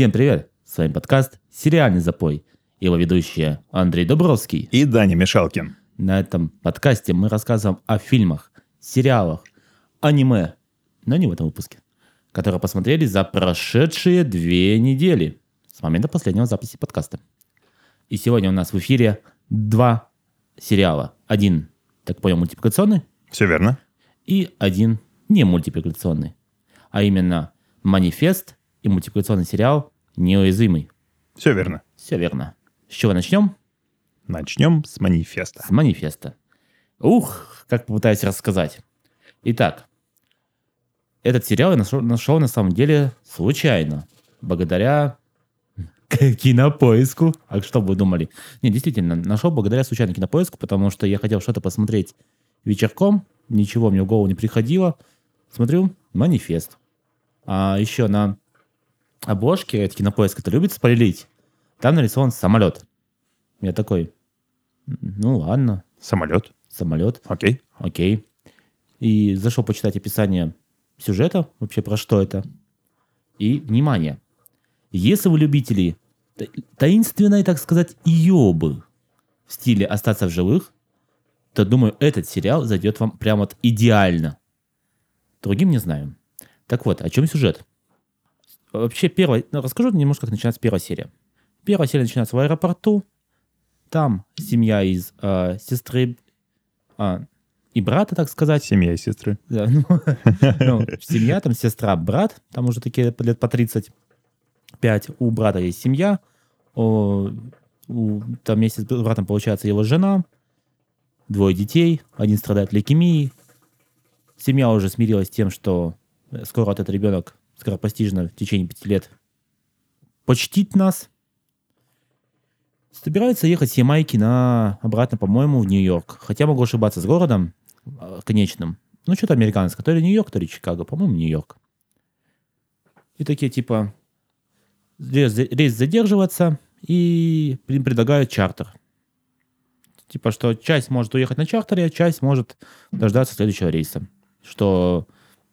Всем привет! С вами подкаст «Сериальный запой». Его ведущие Андрей Дубровский. И Даня Мишалкин. На этом подкасте мы рассказываем о фильмах, сериалах, аниме, но не в этом выпуске, которые посмотрели за прошедшие две недели с момента последнего записи подкаста. И сегодня у нас в эфире два сериала. Один, так понял, мультипликационный. Все верно. И один не мультипликационный. А именно «Манифест» и мультипликационный сериал «Неуязвимый». Все верно. Все верно. С чего начнем? Начнем с манифеста. С манифеста. Ух, как попытаюсь рассказать. Итак, этот сериал я нашел, нашел на самом деле случайно. Благодаря кинопоиску. А что вы думали? Не, действительно, нашел благодаря случайно кинопоиску, потому что я хотел что-то посмотреть вечерком. Ничего мне в голову не приходило. Смотрю, манифест. А еще на обложке, это кинопоиск это любит спойлерить, там нарисован самолет. Я такой, ну ладно, Самолет. самолет, Окей. окей. И зашел почитать описание сюжета, вообще про что это. И, внимание, если вы любители та- таинственной, так сказать, йобы в стиле «Остаться в живых», то, думаю, этот сериал зайдет вам прямо вот идеально. Другим не знаю. Так вот, о чем сюжет? Вообще, первая... ну, расскажу немножко, как начинается первая серия. Первая серия начинается в аэропорту. Там семья из э, сестры а, и брата, так сказать. Семья и сестры. Да, ну, ну, семья, там сестра, брат, там уже такие лет по 35. У брата есть семья, о, у- там вместе с братом получается его жена, двое детей, один страдает лейкемией. Семья уже смирилась с тем, что э, скоро этот ребенок скоропостижно в течение пяти лет почтит нас. Собираются ехать с Ямайки на обратно, по-моему, в Нью-Йорк. Хотя могу ошибаться с городом э, конечным. Ну, что-то американское. То ли Нью-Йорк, то ли Чикаго. По-моему, Нью-Йорк. И такие, типа, рейс, рейс задерживаться, и предлагают чартер. Типа, что часть может уехать на чартере, а часть может дождаться следующего рейса. Что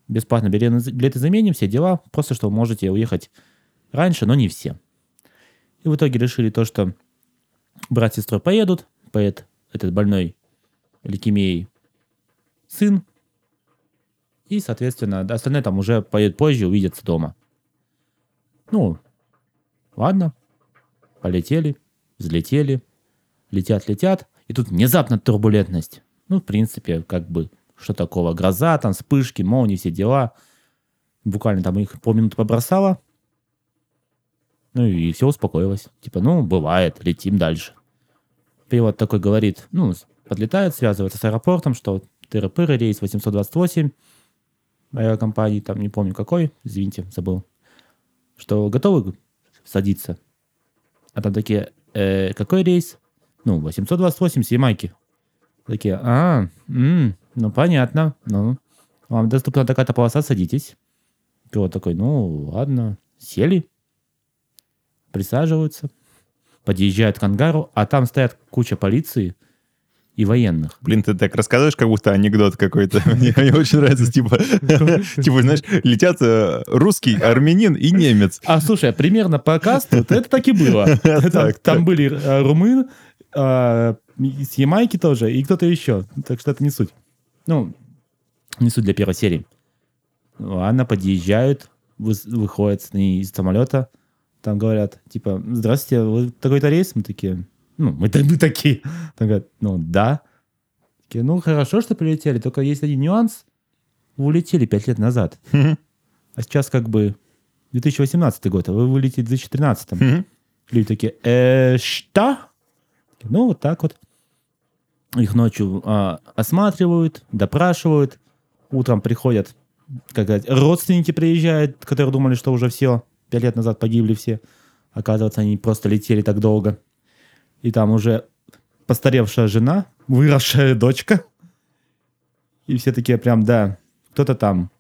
бесплатно билеты билеты заменим, все дела. Просто, что вы можете уехать раньше, но не все. И в итоге решили то, что брат с сестрой поедут, поедет этот больной лейкемией сын, и, соответственно, остальные там уже поедут позже, увидятся дома. Ну, ладно, полетели, взлетели, летят, летят, и тут внезапно турбулентность. Ну, в принципе, как бы, что такого, гроза, там, вспышки, молнии, все дела. Буквально там их полминуты побросало, ну и все успокоилось. Типа, ну, бывает, летим дальше. Пилот такой говорит, ну, подлетает, связывается с аэропортом, что тыры-пыры, рейс 828, авиакомпании, там не помню какой, извините, забыл, что готовы садиться. А там такие, «Э, какой рейс? Ну, 828 с Ямайки. Такие, а, м, ну понятно, ну, вам доступна такая-то полоса, садитесь. Пилот такой, ну, ладно, сели, присаживаются, подъезжают к ангару, а там стоят куча полиции и военных. Блин, ты так рассказываешь, как будто анекдот какой-то. Мне мне очень нравится, типа, типа, знаешь, летят э, русский, армянин и немец. А слушай, примерно по касту это так и было. Там, были э, румын, э, с Ямайки тоже, и кто-то еще. Так что это не суть. Ну, не суть для первой серии. Ладно, подъезжают, вы- выходят из самолета, там говорят, типа, здравствуйте, вы такой-то рейс? Мы такие, ну, мы, мы такие. Там говорят, ну, да. Такие, ну, хорошо, что прилетели, только есть один нюанс. Вы улетели пять лет назад. А сейчас как бы 2018 год, а вы вылетите в 2013. Мгм. Люди такие, э, что? Ну, вот так вот. Их ночью а, осматривают, допрашивают. Утром приходят, как сказать, родственники приезжают, которые думали, что уже все, пять лет назад погибли все. Оказывается, они просто летели так долго. И там уже постаревшая жена, выросшая дочка. И все такие прям, да, кто-то там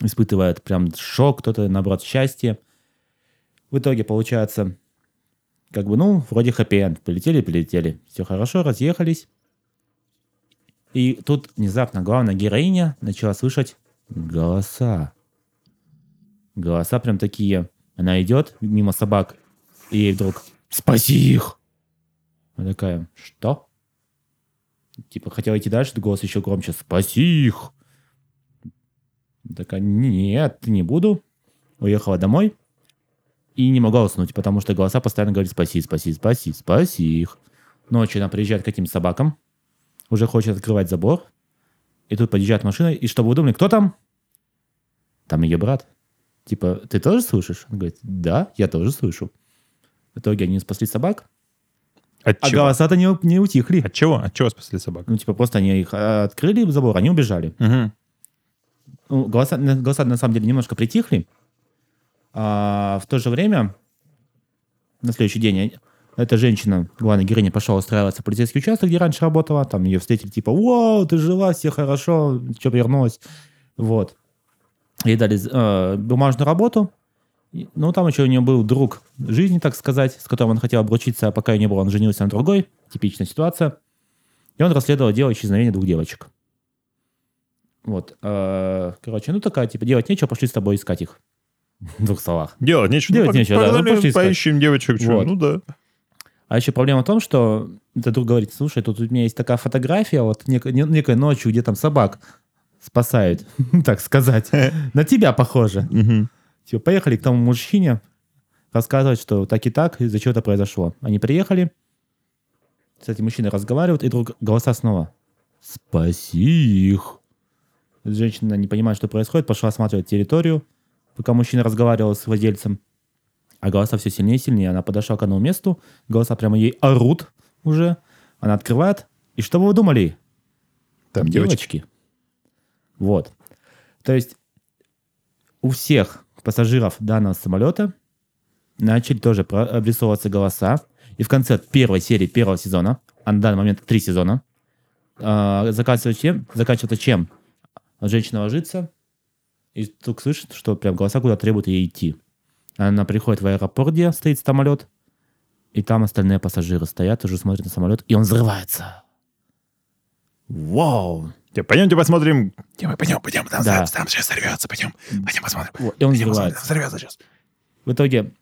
испытывает прям шок, кто-то, наоборот, счастье. В итоге получается, как бы, ну, вроде хэппи-энд. Полетели, полетели. Все хорошо, разъехались. И тут внезапно главная героиня начала слышать голоса. Голоса прям такие Она идет мимо собак, и ей вдруг «Спаси их!» Она такая «Что?» Типа хотела идти дальше, голос еще громче «Спаси их!» Такая «Нет, не буду». Уехала домой и не могла уснуть, потому что голоса постоянно говорят «Спаси, спаси, спаси, спаси их». Ночью она приезжает к этим собакам, уже хочет открывать забор, и тут подъезжает машина, и чтобы вы думали, кто там? Там ее брат. Типа, ты тоже слышишь? Он говорит, да, я тоже слышу. В итоге они спасли собак, От а чего? голоса-то не, не утихли. От чего? От чего спасли собак? Ну, типа, просто они их а, открыли забор, они убежали. Мгм. Ну, голоса, голоса на самом деле немножко притихли. А в то же время, на следующий день, эта женщина, главная героиня, пошла устраиваться в полицейский участок, где раньше работала. Там ее встретили, типа, вау, ты жила, все хорошо, что вернулась. Вот. Ей дали э, бумажную работу. Ну, там еще у нее был друг жизни, так сказать, с которым он хотел обручиться, а пока ее не было, он женился на другой. Типичная ситуация. И он расследовал дело исчезновения двух девочек. Вот. э, короче, ну такая, типа, делать нечего, пошли с тобой искать их. В двух словах. Делать нечего. Делать Ну, нечего, да, ну, пошли поищем девочек. чё, Вот. Ну да. А еще проблема в том, что этот друг говорит, слушай, тут у меня есть такая фотография, вот нек- не- некой ночью, где там собак спасают, так сказать. На тебя похоже. Типа, поехали к тому мужчине, рассказывать, что так и так, из-за чего это произошло. Они приехали, кстати, мужчины разговаривают, и вдруг голоса снова. Спаси их. Женщина не понимает, что происходит, пошла осматривать территорию, пока мужчина разговаривал с владельцем. А голоса все сильнее и сильнее. Она подошла к одному месту, голоса прямо ей орут уже. Она открывает, и что бы вы думали? Там девочки. девочки. Вот. То есть у всех пассажиров данного самолета начали тоже обрисовываться голоса. И в конце первой серии первого сезона, а на данный момент три сезона, а, заканчивается чем? Заканчивается чем? Женщина ложится, и вдруг слышит, что прям голоса куда требуют ей идти. Она приходит в аэропорт, где стоит самолет, и там остальные пассажиры стоят, уже смотрят на самолет, и он взрывается. Вау! Типа, Пойдемте посмотрим. Типа, пойдем, пойдем. Там, Да. там сейчас сорвется. Пойдем. Пойдем посмотрим. Вот, И он Пойдем посмотрим, взрывается. там Сорвется сейчас. В итоге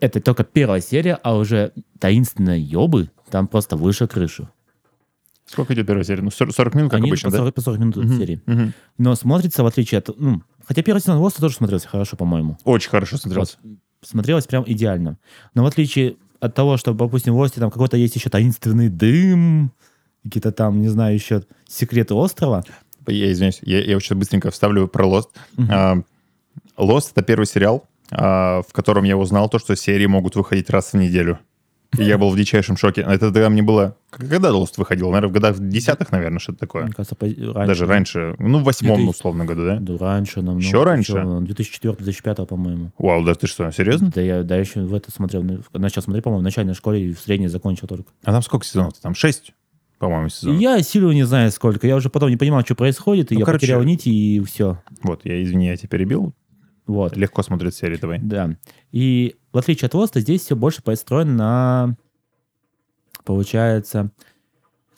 это только первая серия, а уже таинственные ёбы там просто выше крыши. Сколько идет первая серия? Ну, 40 40 минут, как Они обычно, по да? 40, по 40 минут Мгм, серии. мгм. Но смотрится, в отличие от... Ну, хотя первый сезон Лоста тоже смотрелся хорошо, по-моему. Очень хорошо смотрелся. Вот. Смотрелось прям идеально. Но в отличие от того, что, допустим, в Лосте там какой-то есть еще таинственный дым, какие-то там, не знаю, еще секреты острова. Я извиняюсь, я, я очень быстренько вставлю про. Мгм. А, Lost — это первый сериал, а, в котором я узнал то, что серии могут выходить раз в неделю. И я был в дичайшем шоке. Это тогда мне было... Когда Lost выходил? Наверное, в годах в десятых, наверное, что-то такое. Мне кажется, по- раньше. Даже раньше. Ну, в восьмом, 2000. условно, году, да? Да, раньше. Намного, Еще раньше? 2004-2005, по-моему. Вау, да ты что, серьезно? Да я да, еще в это смотрел. Начал смотреть, по-моему, в начальной школе и в средней закончил только. А там сколько сезонов? Там шесть, по-моему, сезонов. Я силу не знаю сколько. Я уже потом не понимал, что происходит, и Ну, я короче- потерял нити, и все. Вот, я, извини, я тебя перебил. Вот. Легко смотреть серии давай. Да. И в отличие от Лоста, здесь все больше построено на, получается,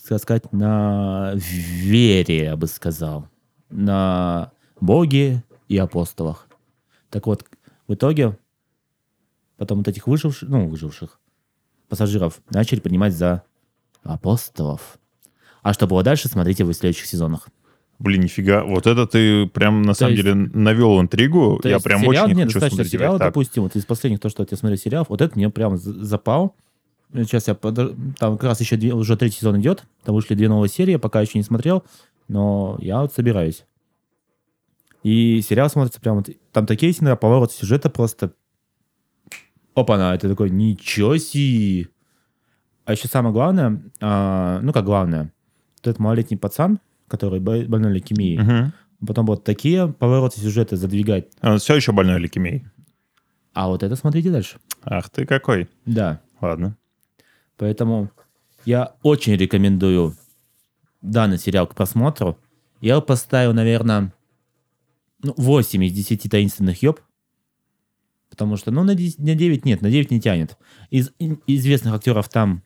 так сказать, на вере, я бы сказал. На Боге и апостолах. Так вот, в итоге потом вот этих выживших, ну, выживших пассажиров начали принимать за апостолов. А что было дальше, смотрите в следующих сезонах. Блин, нифига. Вот это ты прям, на самом есть- деле, навел интригу. То я прям сериал, очень нет, хочу достаточно смотреть. сериал, так. допустим, вот из последних, то, что я смотрел сериалов, вот это мне прям запал. Сейчас я, подо- там как раз еще две- уже третий сезон идет, там вышли две новые серии, пока еще не смотрел, но я вот собираюсь. И сериал смотрится прям, вот, там такие иногда повороты сюжета просто... Опа-на, это такой, ничего себе! А еще самое главное, а, ну как главное, вот этот малолетний пацан, который бо- больной лейкемией, Мгм. потом вот такие повороты сюжета задвигать. Он все еще больной лейкемией. А вот это смотрите дальше. Ах ты какой. Да. Ладно. Поэтому я очень рекомендую данный сериал к просмотру. Я поставил, наверное, ну, 8 из 10 таинственных ёб. Потому что, ну, на 10 на 9 нет, на 9 не тянет. Из известных актеров там,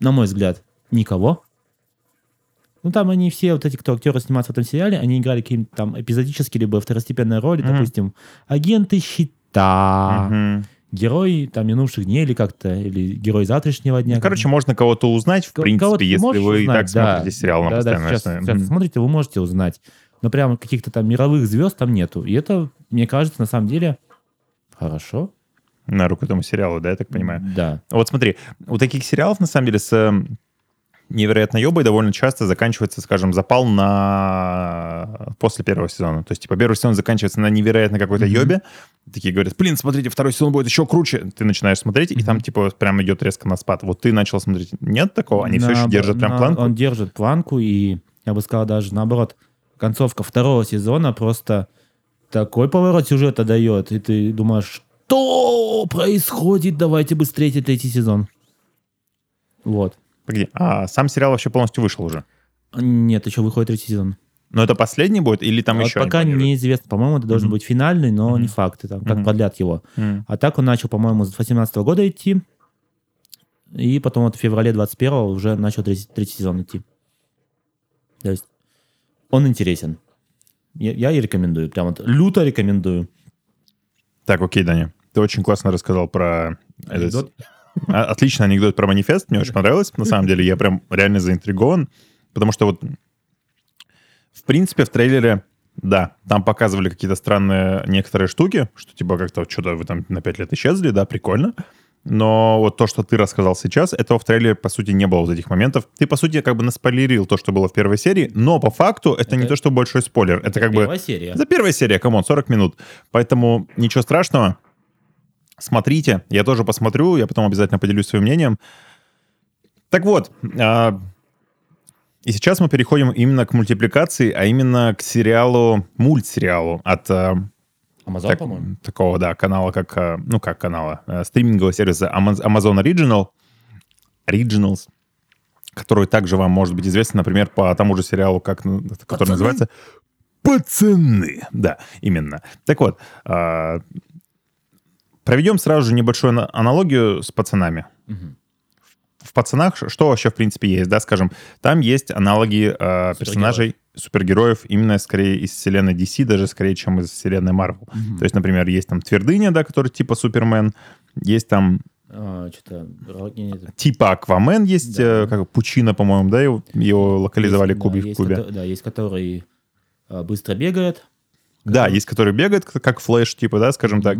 на мой взгляд, никого. Ну, там они все, вот эти, кто актеры снимаются в этом сериале, они играли какие-то там эпизодические, либо второстепенные роли, Мгм. допустим, агенты щита, та Мгм. герой там минувших дней или как-то, или герой завтрашнего дня. Ну, Короче, можно кого-то узнать, в Ко- принципе, если вы и узнать, так да. смотрите сериал на Да, да, постоянной сейчас, Мгм. смотрите, вы можете узнать. Но прям каких-то там мировых звезд там нету. И это, мне кажется, на самом деле хорошо. На руку этому сериалу, да, я так понимаю? Да. Вот смотри, у таких сериалов, на самом деле, с невероятно ёбой довольно часто заканчивается, скажем, запал на... после первого сезона. То есть, типа, первый сезон заканчивается на невероятно какой-то Мгм. ёбе. Такие говорят, блин, смотрите, второй сезон будет еще круче. Ты начинаешь смотреть, и там, типа, прям идет резко на спад. Вот ты начал смотреть. Нет такого? Они все еще На- держат прям на- планку? Он держит планку, и я бы сказал даже наоборот, концовка второго сезона просто такой поворот сюжета дает, и ты думаешь, что происходит, давайте быстрее третий сезон. Вот. Погоди, а сам сериал вообще полностью вышел уже? Нет, еще выходит третий сезон. Но это последний будет или там Вот еще? пока неизвестно. По-моему, это должен Мгм. быть финальный, но Мгм. не факт. Там, как Мгм. продлят его. М. А так он начал, по-моему, с 18 года идти. И потом вот в феврале 21 уже начал третий, третий сезон идти. То есть он интересен. Я, я и рекомендую. Прям вот люто рекомендую. Так, окей, Даня. Ты очень классно рассказал про... этот-? А, Отличный анекдот про манифест. Мне очень понравилось. На самом деле, я прям реально заинтригован. Потому что вот, в принципе, в трейлере, да, там показывали какие-то странные некоторые штуки, что типа как-то что-то вы там на 5 лет исчезли, да, прикольно. Но вот то, что ты рассказал сейчас, этого в трейлере, по сути, не было вот этих моментов. Ты, по сути, как бы наспойлерил то, что было в первой серии, но по факту это, не Это- то, что большой спойлер. Это, как бы... Первая серия. Это первая серия, come on, 40 минут. Поэтому ничего страшного. Смотрите, я тоже посмотрю, я потом обязательно поделюсь своим мнением. Так вот, а, и сейчас мы переходим именно к мультипликации, а именно к сериалу, мультсериалу от а, Амазон, так- по-моему. такого, да, канала, как, а, ну, как канала, стримингового сервиса Ama- Amazon Original, Originals, который также вам может быть известен, например, по тому же сериалу, как, ну, который Пацаны. называется «Пацаны». Да, именно. Так вот, проведем сразу же небольшую ана- аналогию с «Пацанами». Мгм. В «Пацанах» что вообще, в принципе, есть, да, скажем, там есть аналоги а, персонажей, супергероев именно скорее из вселенной DC, даже скорее, чем из вселенной Marvel. Мгм. То есть, например, есть там Твердыня, да, который типа Супермен, есть там А, что-то... типа Аквамен, есть Да. э, как Пучина, по-моему, да, его, его локализовали есть, кубе да, в есть клубе. кото- Да, есть который а, быстро бегает. Да, есть который бегает, как Флэш, типа, да, скажем так.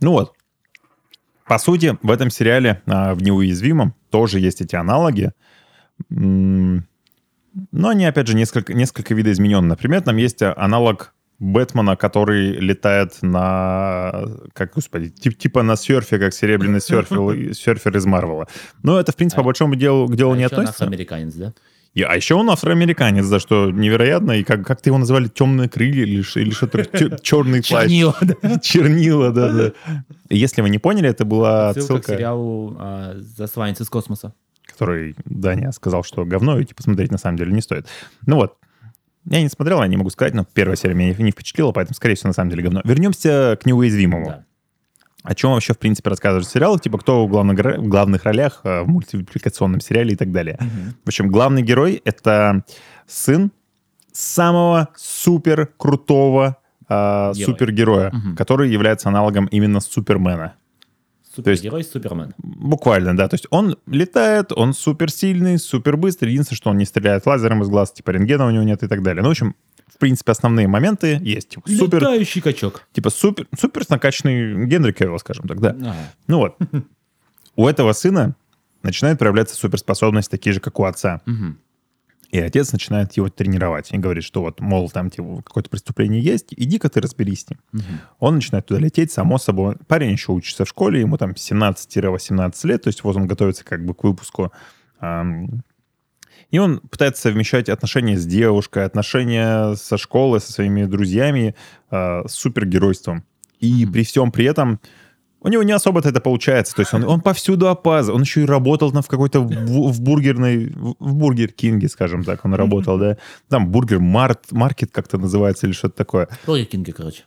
Ну вот. По сути, в этом сериале а, в «Неуязвимом» тоже есть эти аналоги. Но они, опять же, несколько, несколько видоизменены. Например, там есть а, аналог Бэтмена, который летает на, как, господи, тип- типа на серфе, как серебряный серфер, серфер из Марвела. Но это, в принципе, по большому делу к делу А не относится. американец, да? И- а еще он афроамериканец, за что невероятно. И как, как ты его называли? Темные крылья или, или что-то? Чер- Черный плащ. Чернила, да. Чернила, да, да. Если вы не поняли, это была Отсылка к отсылка, сериалу а, «Засланец из космоса». который Даня сказал, что говно, и типа смотреть на самом деле не стоит. Ну вот. Я не смотрел, я не могу сказать, но первая серия меня не впечатлила, поэтому, скорее всего, на самом деле говно. Вернемся к неуязвимому. Да. О чем вообще, в принципе, рассказывает сериал, типа кто в главных, в главных ролях э, в мультипликационном сериале и так далее. Мгм. В общем, главный герой — это сын самого супер крутого Герой. супергероя, Мгм. который является аналогом именно Супермена. Супергерой Супермен. Буквально, да. То есть он летает, он супер сильный, супер быстрый. Единственное, что он не стреляет лазером из глаз, типа рентгена у него нет и так далее. Ну, в общем, в принципе, основные моменты есть. Типа, супер, Летающий качок. типа супер, супер накачанный Генри Кевилл, скажем так, да. Ага. Ну вот. У этого сына начинают проявляться суперспособности, такие же, как у отца. Мгм. И отец начинает его тренировать. И говорит, что вот, мол, там типа, какое-то преступление есть, иди-ка ты разберись с ним. Мгм. Он начинает туда лететь, само собой. Парень еще учится в школе, ему там 17-18 лет, то есть вот он готовится как бы к выпуску. И он пытается совмещать отношения с девушкой, отношения со школой, со своими друзьями, а, с супергеройством. И при всем при этом у него не особо-то это получается. То есть он, он повсюду опаздывает. Он еще и работал там в какой-то в, в бургерной, в, бургер Кинге, скажем так, он работал, да. Там бургер март, маркет как-то называется или что-то такое. Бургер Кинги, короче.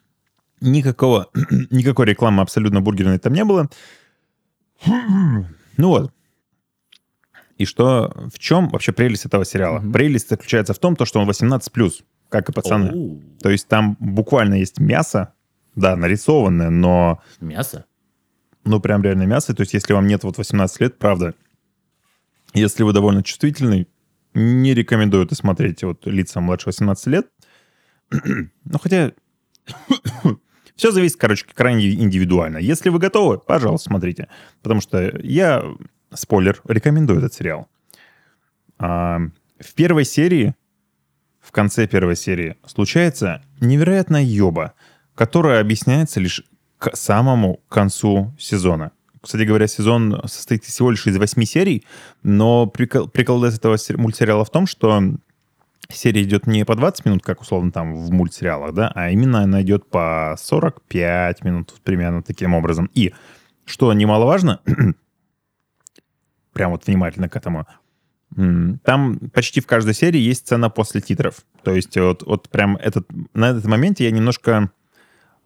Никакого, никакой рекламы абсолютно бургерной там не было. Ну вот. И что, в чем вообще прелесть этого сериала? Прелесть заключается в том, то, что он 18+, как и пацаны. То есть там буквально есть мясо, да, нарисованное, но Мясо? Ну, прям реально мясо. То есть, если вам нет вот 18 лет, правда, если вы довольно чувствительный, не рекомендую это смотреть вот лица младше 18 лет. ну, хотя... Все зависит, короче, крайне индивидуально. Если вы готовы, пожалуйста, смотрите. Потому что я, спойлер, рекомендую этот сериал. А, в первой серии, в конце первой серии, случается невероятная ёба, которая объясняется лишь к самому концу сезона. Кстати говоря, сезон состоит всего лишь из восьми серий, но прикол, прикол этого сер- мультсериала в том, что серия идет не по 20 минут, как условно там в мультсериалах, да, а именно она идет по 45 минут примерно таким образом. И, что немаловажно, прям вот внимательно к этому, там почти в каждой серии есть сцена после титров. То есть вот, вот прям этот, на этот моменте я немножко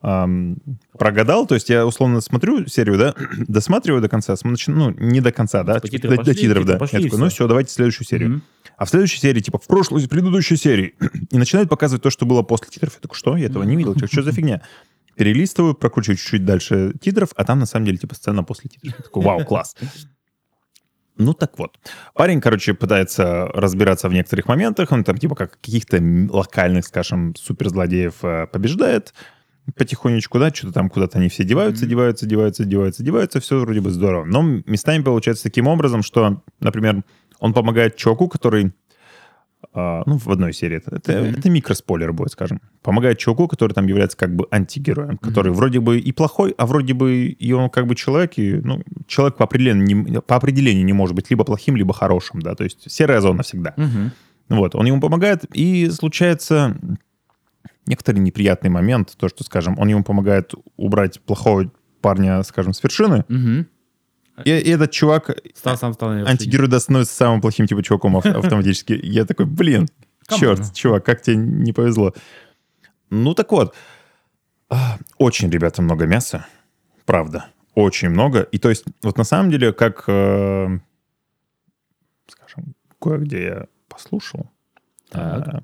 ам, прогадал, то есть я условно смотрю серию, да, досматриваю до конца, см- начи- ну, не до конца, да, Типа типа титры до, до пошли, титров, титры да. пошли, я такой, ну все, давайте следующую серию. Мгм. А в следующей серии, типа, в прошлой, в предыдущей серии, и начинают показывать то, что было после титров. Я такой, что? Я этого не видел. Что, за фигня? Перелистываю, прокручиваю чуть-чуть дальше титров, а там на самом деле типа сцена после титров. Я такой, вау, класс. Ну так вот. Парень, короче, пытается разбираться в некоторых моментах. Он там типа как каких-то локальных, скажем, суперзлодеев э, побеждает потихонечку, да, что-то там куда-то они все деваются, Мгм. деваются, деваются, деваются, деваются, все вроде бы здорово. Но местами получается таким образом, что, например, он помогает Чоку, который, а, ну, в одной серии, это, это, Мгм. это микроспойлер будет, скажем, помогает Чоку, который там является как бы антигероем, который вроде бы и плохой, а вроде бы и он как бы человек, и, ну, человек по определению, не, по определению не может быть либо плохим, либо хорошим, да, то есть серая зона всегда. Мгм. Вот, он ему помогает, и случается некоторый неприятный момент, то, что, скажем, он ему помогает убрать плохого парня, скажем, с вершины, и, и этот чувак, Стал сам стал антигерой, да, становится самым плохим, типа, чуваком ав- автоматически. Я такой, блин, черт, чувак, как тебе не повезло. Ну, так вот, а, очень, ребята, много мяса, правда, очень много. И то есть, вот на самом деле, как, э, скажем, кое-где я послушал, Так.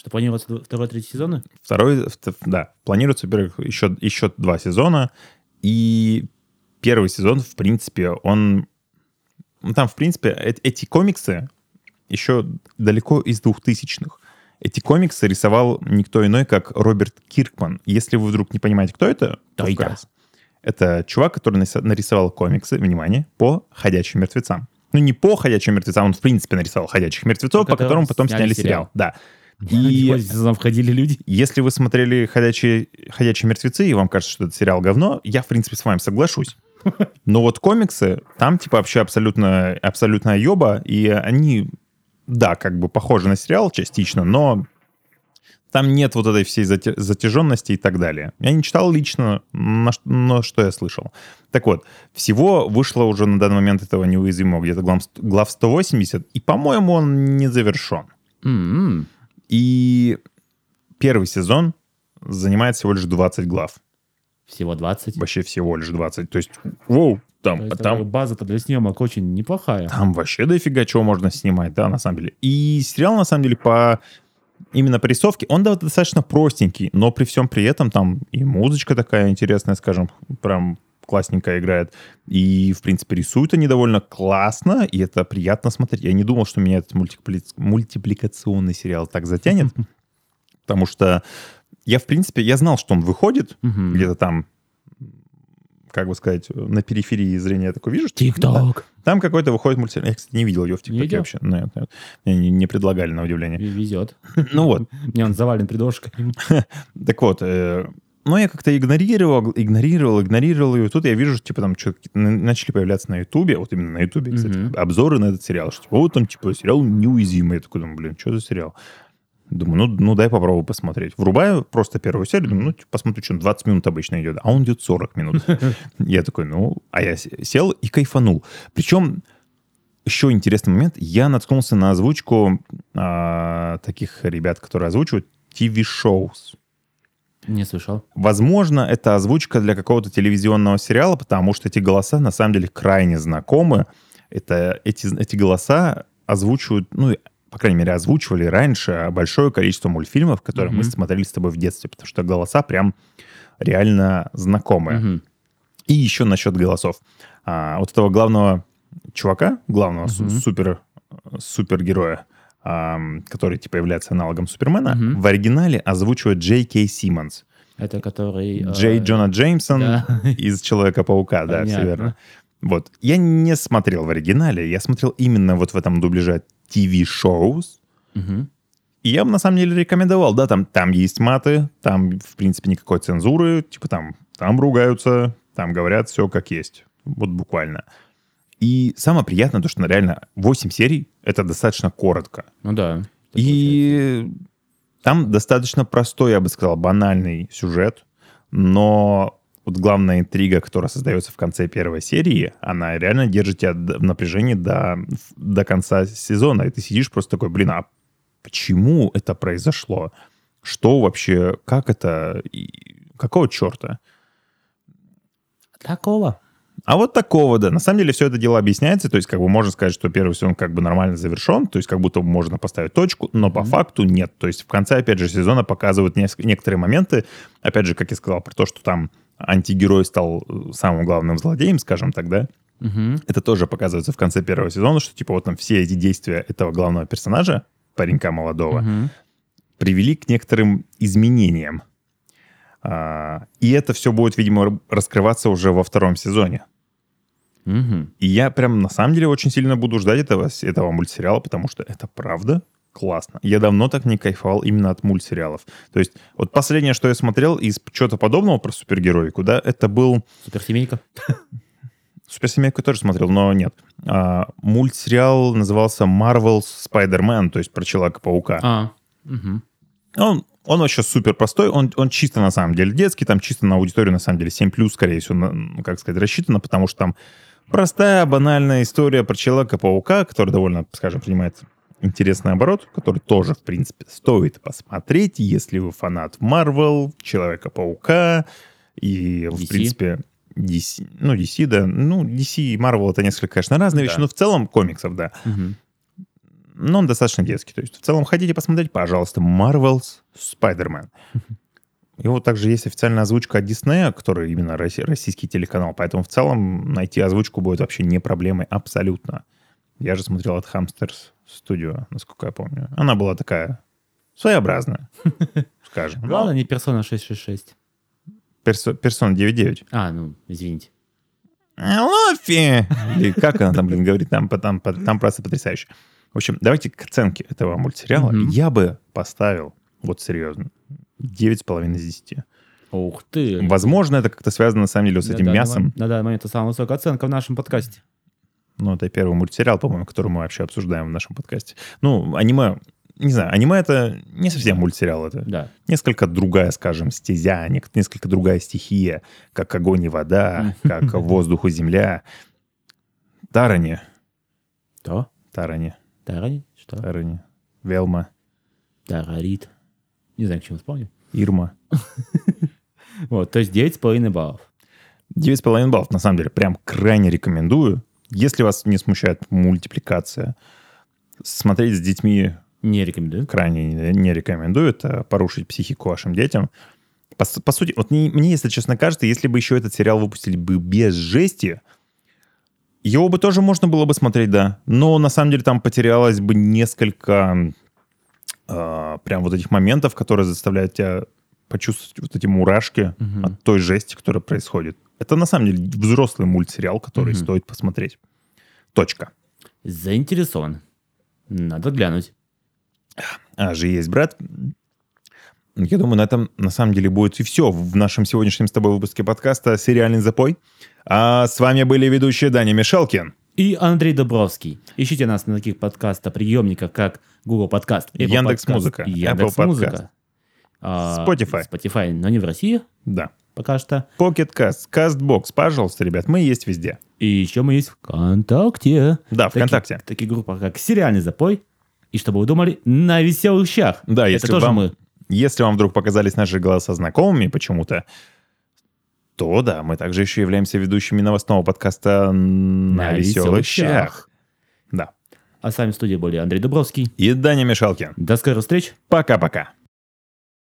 Что планируется второй, третий сезоны? Второй, вт- да, планируется, во-первых, еще, еще два сезона. И первый сезон, в принципе, он... ну, Там, в принципе, э- эти комиксы еще далеко из двухтысячных. Эти комиксы рисовал никто иной, как Роберт Киркман. Если вы вдруг не понимаете, кто это, то да. вкратце. Это чувак, который нарисовал комиксы, внимание, по «Ходячим мертвецам». Ну, не по «Ходячим мертвецам», он, в принципе, нарисовал «Ходячих мертвецов», По которым потом сняли сняли сериал. сериал. Да. И сезон входили люди. если вы смотрели «Ходячие, «Ходячие мертвецы», и вам кажется, что это сериал говно, я, в принципе, с вами соглашусь. Но вот комиксы, там, типа, вообще абсолютно, абсолютная ёба, и они, да, как бы похожи на сериал частично, но там нет вот этой всей затяженности и так далее. Я не читал лично, но что я слышал. Так вот, всего вышло уже на данный момент этого неуязвимого где-то глав, глав 180, и, по-моему, он не завершен. М-м. И первый сезон занимает всего лишь 20 глав. Всего 20. Вообще всего лишь 20. То есть, воу, там, есть там, база-то для съемок очень неплохая. там вообще дофига чего можно снимать, да, на самом деле. И сериал, на самом деле, по именно по рисовке, он да, достаточно простенький, но при всем при этом там и музычка такая интересная, скажем, прям классненько играет. И, в принципе, рисуют они довольно классно, и это приятно смотреть. Я не думал, что меня этот мультипли- мультипликационный сериал так затянет, потому что я, в принципе, я знал, что он выходит Мгм. где-то там, как бы сказать, на периферии зрения я такой вижу. что- да, Тик-ток. там какой-то выходит мультсериал. Я, кстати, не видел ее в ТикТоке вообще. Нет, нет. Мне не, не предлагали, на удивление. Везет. Ну вот. Мне он завален придошками. Так вот, ну, я как-то игнорировал, игнорировал, игнорировал ее. Тут я вижу, что, типа, там что начали появляться на Ютубе, вот именно на Ютубе, кстати, Мгм. обзоры на этот сериал. Что, типа, вот там, типа, сериал неуязвимый. Я такой думаю, блин, что за сериал? Думаю, ну, ну дай попробую посмотреть. Врубаю просто первую серию, думаю, ну, типа, посмотрю, что он 20 минут обычно идет, а он идет 40 минут. Я такой, ну, а я сел и кайфанул. Причем еще интересный момент, я наткнулся на озвучку а, таких ребят, которые озвучивают TV-шоус. Не слышал. Возможно, это озвучка для какого-то телевизионного сериала, потому что эти голоса на самом деле крайне знакомы. Это, эти, эти голоса озвучивают, ну, по крайней мере, озвучивали раньше большое количество мультфильмов, которые мы Мгм. смотрели с тобой в детстве, потому что голоса прям реально знакомые. Мгм. И еще насчет голосов. А, вот этого главного чувака, главного Мгм. супер, супергероя, который типа является аналогом Супермена, Мгм. в оригинале озвучивает Джей Кей Симмонс. Это который... э, Джей Джона Джеймсон да. из Человека-паука, да, все Понятно. верно. Вот. Я не смотрел в оригинале, я смотрел именно вот в этом дубляже TV-шоус. Мгм. И я бы на самом деле рекомендовал, да, там, там есть маты, там, в принципе, никакой цензуры, типа там, там ругаются, там говорят все как есть, вот буквально. И самое приятное, то, что реально 8 серий, это достаточно коротко. Ну да. И там достаточно простой, я бы сказал, банальный сюжет, но вот главная интрига, которая создается в конце первой серии, она реально держит тебя в напряжении до, до конца сезона. И ты сидишь просто такой, блин, а почему это произошло? Что вообще, как это, и какого черта? Такого. А вот такого, да. На самом деле все это дело объясняется. То есть, как бы можно сказать, что первый сезон как бы нормально завершен. То есть, как будто можно поставить точку, но по Мгм. факту нет. То есть, в конце, опять же, сезона показывают неск- некоторые моменты. Опять же, как я сказал, про то, что там антигерой стал э, самым главным злодеем, скажем так, да. Мгм. Это тоже показывается в конце первого сезона, что, типа, вот там все эти действия этого главного персонажа, паренька молодого, Мгм. привели к некоторым изменениям. А, и это все будет, видимо, раскрываться уже во втором сезоне. Мгм. И я прям на самом деле очень сильно буду ждать этого, этого мультсериала, потому что это правда классно. Я давно так не кайфовал именно от мультсериалов. То есть вот последнее, что я смотрел из чего-то подобного про супергероику, да, это был... Суперсемейка. Суперсемейку тоже смотрел, но нет. А, мультсериал назывался Marvel's Spider-Man, то есть про Человека-паука. А. Мгм. Он, он вообще супер простой, он, он чисто на самом деле детский, там чисто на аудиторию на самом деле 7+, скорее всего, на- как сказать, рассчитано, потому что там простая, банальная история про Человека-паука, который довольно, скажем, принимает интересный оборот, который тоже, в принципе, стоит посмотреть, если вы фанат Marvel, Человека-паука и, в DC. принципе, DC, ну, DC, да, ну, DC и Marvel это несколько, конечно, разные Да. вещи, но в целом комиксов, да Мгм. но он достаточно детский. То есть в целом хотите посмотреть, пожалуйста, Marvel's Spider-Man. И вот также есть официальная озвучка от Disney, который именно росси- российский телеканал, поэтому в целом найти озвучку будет вообще не проблемой абсолютно. Я же смотрел от Hamsters Studio, насколько я помню. Она была такая своеобразная, скажем. Главное, не персона 666. Персо- Персона 9.9. А, ну, извините. Лофи! Или как она там, блин, говорит, там, там, там просто потрясающе. В общем, давайте к оценке этого мультсериала. Я бы поставил, вот серьезно, 9,5 из 10. Ух ты. Возможно, это как-то связано, на самом деле, вот с На этим данный мясом. На данный момент это самая высокая оценка в нашем подкасте. Ну, это первый мультсериал, по-моему, который мы вообще обсуждаем в нашем подкасте. Ну, аниме, не знаю, аниме это не совсем мультсериал, это Да. несколько другая, скажем, стезя, несколько другая стихия, как огонь и вода, как воздух и земля. Тарани, То? Тарани, Тарани? Что? Тарани, Велма, Тарарит. Не знаю, к чему вспомнил. Ирма. Вот, то есть 9,5 баллов. 9,5 баллов, на самом деле, прям крайне рекомендую. Если вас не смущает мультипликация, смотреть с детьми Не рекомендую. крайне не не рекомендую. Это порушить психику вашим детям. По, по сути, вот мне, мне, если честно кажется, если бы еще этот сериал выпустили бы без жести, его бы тоже можно было бы смотреть, да. Но на самом деле там потерялось бы несколько э, прям вот этих моментов, которые заставляют тебя почувствовать вот эти мурашки Мгм. от той жести, которая происходит. Это на самом деле взрослый мультсериал, который Мгм. стоит посмотреть. Точка. Заинтересован. Надо глянуть. А же есть брат. Я думаю, на этом на самом деле будет и все в нашем сегодняшнем с тобой выпуске подкаста «Сериальный запой». А с вами были ведущие Даня Мишалкин, И Андрей Добровский. Ищите нас на таких подкастоприемниках, как Google Подкаст, Apple Яндекс.Музыка, Подкаст, Apple Яндекс.Музыка, а, Spotify. Spotify, но не в России да, пока что. Pocket Cast, CastBox, пожалуйста, ребят, мы есть везде. И еще мы есть ВКонтакте. Да, Такие- ВКонтакте. Такие группы, как «Сериальный запой» и, чтобы вы думали, «На веселых щах». Да, Это если тоже вам, мы. если вам вдруг показались наши голоса знакомыми почему-то, то да, мы также еще являемся ведущими новостного подкаста «На, веселых щах». Да. А с вами в студии были Андрей Дубровский. И Даня Мишалкин. До скорых встреч. Пока-пока.